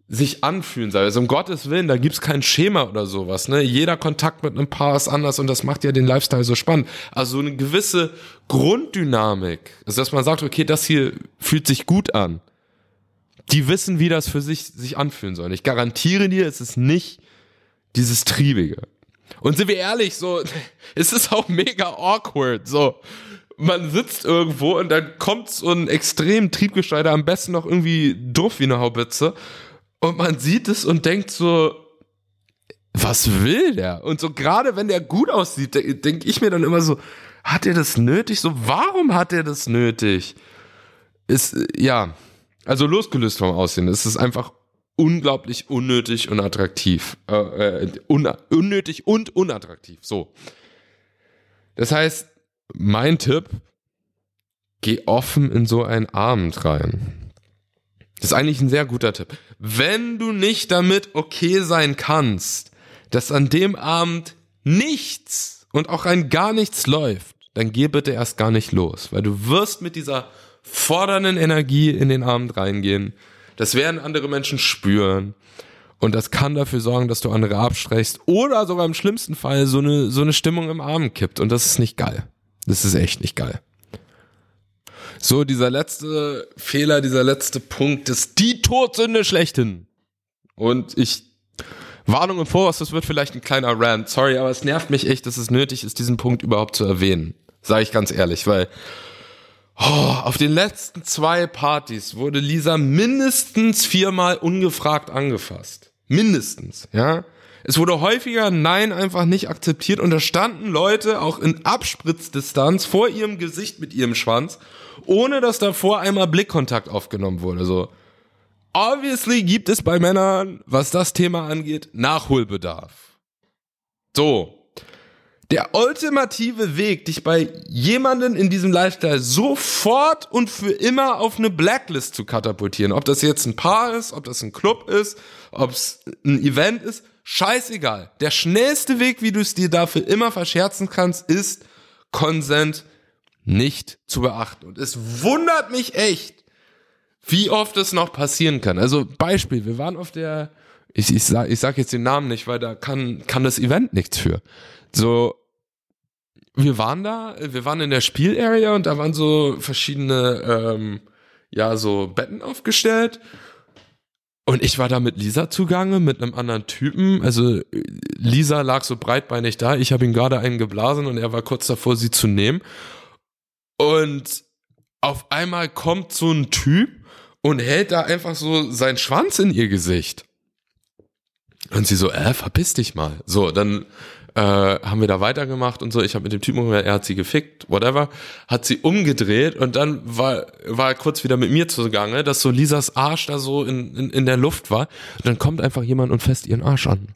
sich anfühlen soll. Also um Gottes Willen, da gibt's kein Schema oder sowas. Ne? Jeder Kontakt mit einem Paar ist anders und das macht ja den Lifestyle so spannend. Also so eine gewisse Grunddynamik, also dass man sagt, okay, das hier fühlt sich gut an. Die wissen, wie das für sich sich anfühlen soll. Ich garantiere dir, es ist nicht dieses Triebige. Und sind wir ehrlich, so, es ist auch mega awkward, so man sitzt irgendwo und dann kommt so ein extrem Triebgescheider, am besten noch irgendwie doof wie eine Haubitze. Und man sieht es und denkt so, was will der? Und so gerade wenn der gut aussieht, denke ich mir dann immer so, hat er das nötig? So, warum hat er das nötig? Ist, ja, also losgelöst vom Aussehen, es ist einfach unglaublich unnötig und attraktiv. Äh, äh, un unnötig und unattraktiv, so. Das heißt, mein Tipp, geh offen in so einen Abend rein. Das ist eigentlich ein sehr guter Tipp. Wenn du nicht damit okay sein kannst, dass an dem Abend nichts und auch rein gar nichts läuft, dann geh bitte erst gar nicht los, weil du wirst mit dieser fordernden Energie in den Abend reingehen. Das werden andere Menschen spüren. Und das kann dafür sorgen, dass du andere abschreckst oder sogar im schlimmsten Fall so eine, so eine Stimmung im Abend kippt. Und das ist nicht geil. Das ist echt nicht geil. So, dieser letzte Fehler, dieser letzte Punkt ist die Todsünde schlechthin. Und ich Warnung im Voraus, das wird vielleicht ein kleiner Rant. Sorry, aber es nervt mich echt, dass es nötig ist, diesen Punkt überhaupt zu erwähnen. Sage ich ganz ehrlich, weil oh, auf den letzten zwei Partys wurde Lisa mindestens viermal ungefragt angefasst. Mindestens, ja. Es wurde häufiger Nein einfach nicht akzeptiert und da standen Leute auch in Abspritzdistanz vor ihrem Gesicht mit ihrem Schwanz, ohne dass davor einmal Blickkontakt aufgenommen wurde. So, obviously gibt es bei Männern, was das Thema angeht, Nachholbedarf. So. Der ultimative Weg, dich bei jemanden in diesem Lifestyle sofort und für immer auf eine Blacklist zu katapultieren, ob das jetzt ein Paar ist, ob das ein Club ist, ob es ein Event ist, scheißegal. Der schnellste Weg, wie du es dir dafür immer verscherzen kannst, ist Consent nicht zu beachten. Und es wundert mich echt, wie oft es noch passieren kann. Also Beispiel, wir waren auf der, ich, ich, sag, ich sag jetzt den Namen nicht, weil da kann, kann das Event nichts für. So, wir waren da, wir waren in der Spielarea und da waren so verschiedene, ähm, ja, so Betten aufgestellt. Und ich war da mit Lisa zugange, mit einem anderen Typen. Also Lisa lag so breitbeinig da. Ich habe ihn gerade einen geblasen und er war kurz davor, sie zu nehmen. Und auf einmal kommt so ein Typ und hält da einfach so seinen Schwanz in ihr Gesicht. Und sie so, äh, verpiss dich mal. So, dann äh, haben wir da weitergemacht und so. Ich habe mit dem Typen, er hat sie gefickt, whatever, hat sie umgedreht und dann war, war er kurz wieder mit mir zugange, dass so Lisas Arsch da so in, in, in der Luft war. Und dann kommt einfach jemand und fässt ihren Arsch an.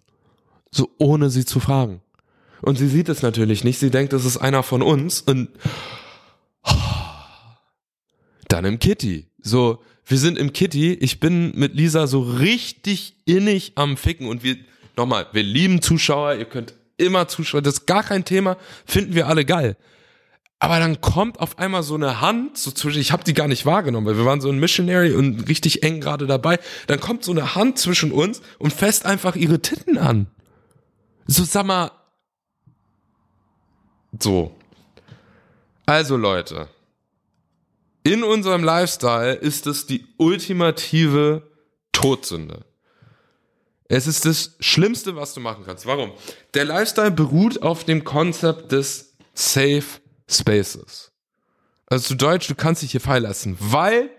So ohne sie zu fragen. Und sie sieht es natürlich nicht. Sie denkt, das ist einer von uns. Und dann im Kitty. So, wir sind im Kitty, ich bin mit Lisa so richtig innig am Ficken und wir, nochmal, wir lieben Zuschauer, ihr könnt immer Zuschauer, das ist gar kein Thema, finden wir alle geil. Aber dann kommt auf einmal so eine Hand, so zwischen, ich habe die gar nicht wahrgenommen, weil wir waren so ein Missionary und richtig eng gerade dabei. Dann kommt so eine Hand zwischen uns und fässt einfach ihre Titten an. So, sag mal. So. Also Leute, in unserem Lifestyle ist es die ultimative Todsünde. Es ist das Schlimmste, was du machen kannst. Warum? Der Lifestyle beruht auf dem Konzept des Safe Spaces. Also zu Deutsch, du kannst dich hier fallen lassen, weil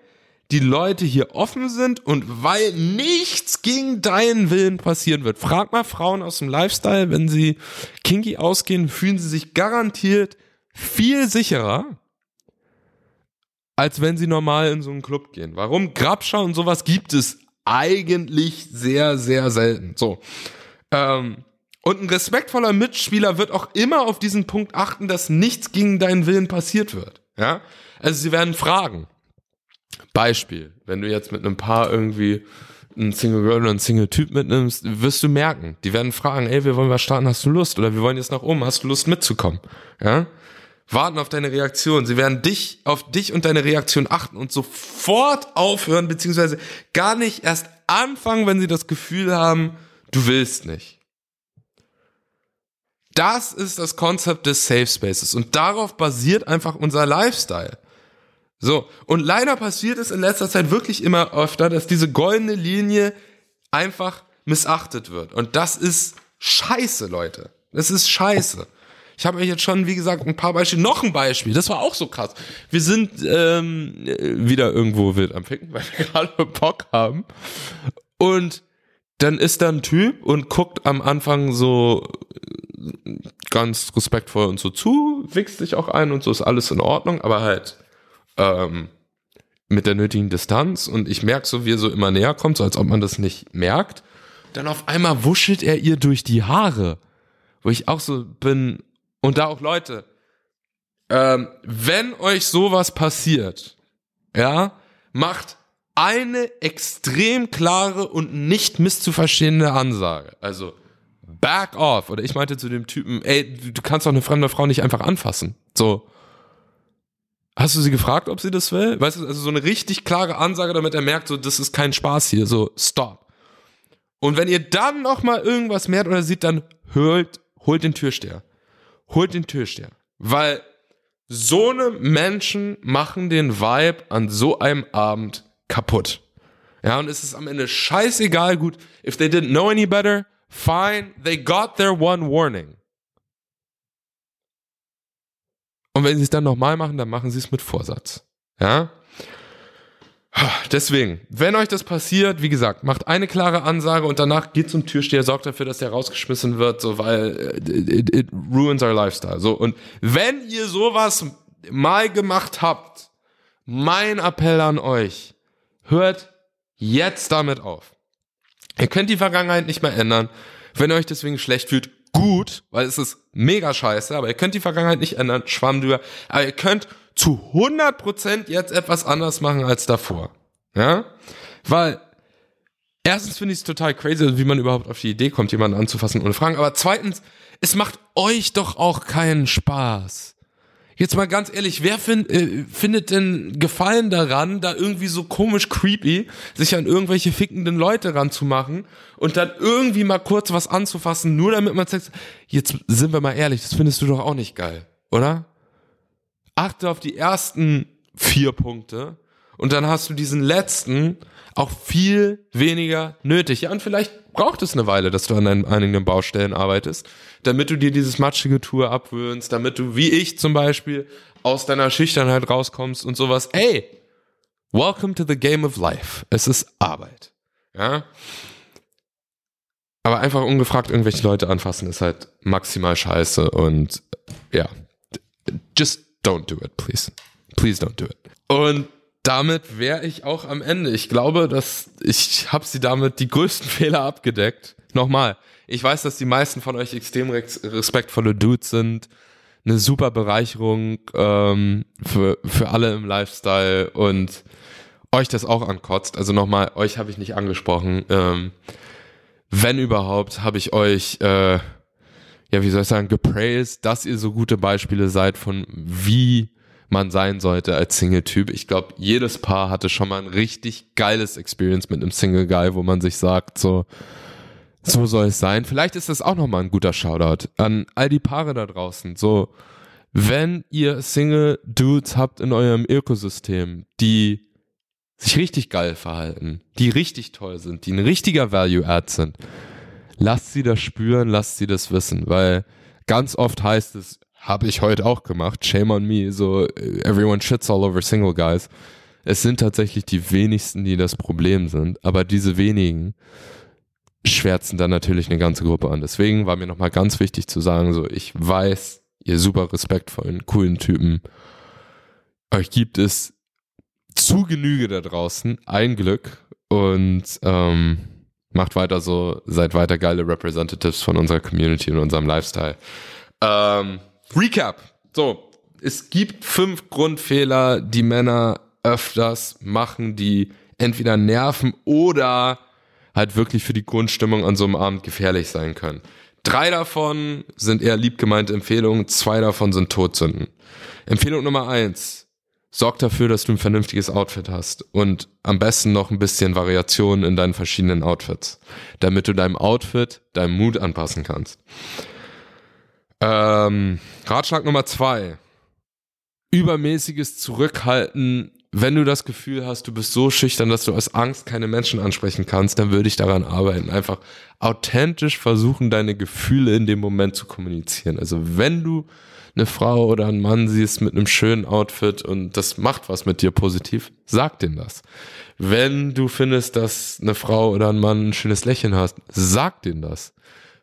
die Leute hier offen sind und weil nichts gegen deinen Willen passieren wird. Frag mal Frauen aus dem Lifestyle, wenn sie kinky ausgehen, fühlen sie sich garantiert viel sicherer, als wenn sie normal in so einen Club gehen. Warum? Grabscher und sowas gibt es eigentlich sehr, sehr selten. So. Ähm, und ein respektvoller Mitspieler wird auch immer auf diesen Punkt achten, dass nichts gegen deinen Willen passiert wird. Ja? Also sie werden fragen. Beispiel, wenn du jetzt mit einem Paar irgendwie einen Single Girl oder einen Single Typ mitnimmst, wirst du merken. Die werden fragen, ey, wir wollen was starten, hast du Lust? Oder wir wollen jetzt nach oben, hast du Lust mitzukommen? Ja? Warten auf deine Reaktion. Sie werden dich, auf dich und deine Reaktion achten und sofort aufhören, beziehungsweise gar nicht erst anfangen, wenn sie das Gefühl haben, du willst nicht. Das ist das Konzept des Safe Spaces und darauf basiert einfach unser Lifestyle. So, und leider passiert es in letzter Zeit wirklich immer öfter, dass diese goldene Linie einfach missachtet wird. Und das ist scheiße, Leute. Das ist scheiße. Ich habe euch jetzt schon, wie gesagt, ein paar Beispiele. Noch ein Beispiel, das war auch so krass. Wir sind ähm, wieder irgendwo wild am Ficken, weil wir gerade Bock haben. Und dann ist da ein Typ und guckt am Anfang so ganz respektvoll und so zu, wichst sich auch ein und so ist alles in Ordnung, aber halt ähm, mit der nötigen Distanz und ich merke so, wie er so immer näher kommt, so als ob man das nicht merkt. Dann auf einmal wuschelt er ihr durch die Haare, wo ich auch so bin, und da auch Leute, ähm, wenn euch sowas passiert, ja, macht eine extrem klare und nicht misszuverstehende Ansage. Also, back off. Oder ich meinte zu dem Typen, ey, du kannst doch eine fremde Frau nicht einfach anfassen. So. Hast du sie gefragt, ob sie das will? Weißt du, also so eine richtig klare Ansage, damit er merkt, so, das ist kein Spaß hier, so, stop. Und wenn ihr dann noch mal irgendwas merkt oder sieht, dann holt, holt den Türsteher. Holt den Türsteher. Weil so eine Menschen machen den Vibe an so einem Abend kaputt. Ja, und es ist am Ende scheißegal gut. If they didn't know any better, fine, they got their one warning. Und wenn sie es dann nochmal machen, dann machen sie es mit Vorsatz. Ja? Deswegen, wenn euch das passiert, wie gesagt, macht eine klare Ansage und danach geht zum Türsteher, sorgt dafür, dass der rausgeschmissen wird, so weil äh, it, it ruins our lifestyle. So und wenn ihr sowas mal gemacht habt, mein Appell an euch, hört jetzt damit auf. Ihr könnt die Vergangenheit nicht mehr ändern. Wenn ihr euch deswegen schlecht fühlt, gut, weil es ist mega scheiße, aber ihr könnt die Vergangenheit nicht ändern, schwamm drüber. Aber ihr könnt zu 100% jetzt etwas anders machen als davor. Ja? Weil, erstens finde ich es total crazy, wie man überhaupt auf die Idee kommt, jemanden anzufassen ohne Fragen. Aber zweitens, es macht euch doch auch keinen Spaß. Jetzt mal ganz ehrlich, wer find, äh, findet denn Gefallen daran, da irgendwie so komisch creepy sich an irgendwelche fickenden Leute ranzumachen und dann irgendwie mal kurz was anzufassen, nur damit man sagt, jetzt sind wir mal ehrlich, das findest du doch auch nicht geil, oder? Achte auf die ersten vier Punkte und dann hast du diesen letzten auch viel weniger nötig. Ja, und vielleicht braucht es eine Weile, dass du an einigen Baustellen arbeitest, damit du dir dieses matschige Tour abwöhnst, damit du, wie ich zum Beispiel, aus deiner Schüchternheit rauskommst und sowas. Ey, welcome to the game of life. Es ist Arbeit. Ja. Aber einfach ungefragt irgendwelche Leute anfassen ist halt maximal scheiße und ja, just don't do it, please. Please don't do it. Und damit wäre ich auch am Ende. Ich glaube, dass ich habe sie damit die größten Fehler abgedeckt. Nochmal, ich weiß, dass die meisten von euch extrem respektvolle Dudes sind. Eine super Bereicherung ähm, für, für alle im Lifestyle und euch das auch ankotzt. Also nochmal, euch habe ich nicht angesprochen. Ähm, wenn überhaupt, habe ich euch äh, ja, wie soll ich sagen, gepraised, dass ihr so gute Beispiele seid von wie man sein sollte als Single-Typ. Ich glaube, jedes Paar hatte schon mal ein richtig geiles Experience mit einem Single-Guy, wo man sich sagt, so, so soll es sein. Vielleicht ist das auch nochmal ein guter Shoutout an all die Paare da draußen. So, wenn ihr Single-Dudes habt in eurem Ökosystem, die sich richtig geil verhalten, die richtig toll sind, die ein richtiger Value-Add sind, lasst sie das spüren, lasst sie das wissen, weil ganz oft heißt es, habe ich heute auch gemacht, shame on me, so everyone shits all over single guys. Es sind tatsächlich die wenigsten, die das Problem sind, aber diese wenigen schwärzen dann natürlich eine ganze Gruppe an. Deswegen war mir nochmal ganz wichtig zu sagen, so ich weiß, ihr super respektvollen, coolen Typen, euch gibt es zu Genüge da draußen, ein Glück und ähm, Macht weiter so, seid weiter geile Representatives von unserer Community und unserem Lifestyle. Ähm, Recap. So, es gibt fünf Grundfehler, die Männer öfters machen, die entweder nerven oder halt wirklich für die Grundstimmung an so einem Abend gefährlich sein können. Drei davon sind eher liebgemeinte Empfehlungen, zwei davon sind Todsünden. Empfehlung Nummer eins sorg dafür, dass du ein vernünftiges Outfit hast und am besten noch ein bisschen Variation in deinen verschiedenen Outfits, damit du deinem Outfit deinem Mut anpassen kannst. Ähm, Ratschlag Nummer zwei. Übermäßiges Zurückhalten. Wenn du das Gefühl hast, du bist so schüchtern, dass du aus Angst keine Menschen ansprechen kannst, dann würde ich daran arbeiten. Einfach authentisch versuchen, deine Gefühle in dem Moment zu kommunizieren. Also wenn du eine Frau oder einen Mann siehst mit einem schönen Outfit und das macht was mit dir positiv, sag denen das. Wenn du findest, dass eine Frau oder ein Mann ein schönes Lächeln hast, sag denen das.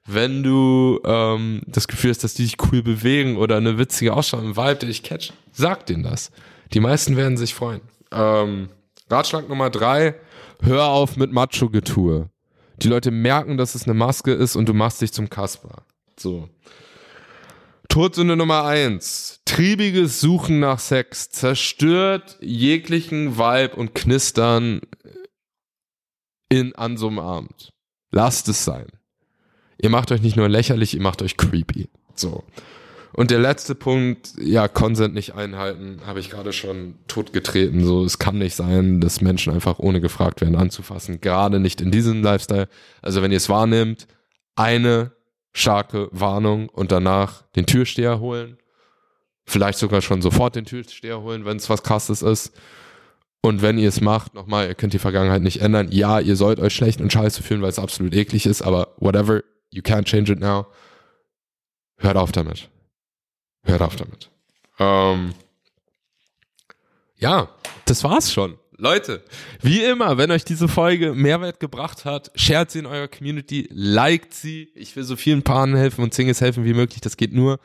Wenn du ähm, das Gefühl hast, dass die dich cool bewegen oder eine witzige Ausstrahlung, ein Vibe, der dich catcht, sag denen das. Die meisten werden sich freuen. Ähm, Ratschlag Nummer drei, hör auf mit Macho-Getue. Die Leute merken, dass es eine Maske ist und du machst dich zum Kasper. So. Todsünde Nummer eins. Triebiges Suchen nach Sex zerstört jeglichen Vibe und Knistern in an so einem Abend. Lasst es sein. Ihr macht euch nicht nur lächerlich, ihr macht euch creepy. So. Und der letzte Punkt, ja, Consent nicht einhalten, habe ich gerade schon totgetreten. So, es kann nicht sein, dass Menschen einfach ohne gefragt werden anzufassen. Gerade nicht in diesem Lifestyle. Also wenn ihr es wahrnimmt, eine starke Warnung und danach den Türsteher holen. Vielleicht sogar schon sofort den Türsteher holen, wenn es was krasses ist. Und wenn ihr es macht, nochmal, ihr könnt die Vergangenheit nicht ändern. Ja, ihr sollt euch schlecht und scheiße fühlen, weil es absolut eklig ist, aber whatever, you can't change it now. Hört auf damit. Hört auf damit. Ähm, ja, das war's schon. Leute, wie immer, wenn euch diese Folge Mehrwert gebracht hat, shared sie in eurer Community, liked sie. Ich will so vielen Paaren helfen und Singles helfen wie möglich. Das geht nur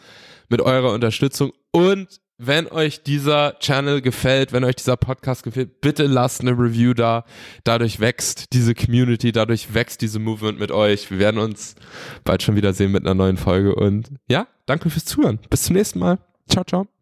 mit eurer Unterstützung. Und wenn euch dieser Channel gefällt, wenn euch dieser Podcast gefällt, bitte lasst eine Review da. Dadurch wächst diese Community, dadurch wächst diese Movement mit euch. Wir werden uns bald schon wiedersehen mit einer neuen Folge. Und ja, danke fürs Zuhören. Bis zum nächsten Mal. Ciao, ciao.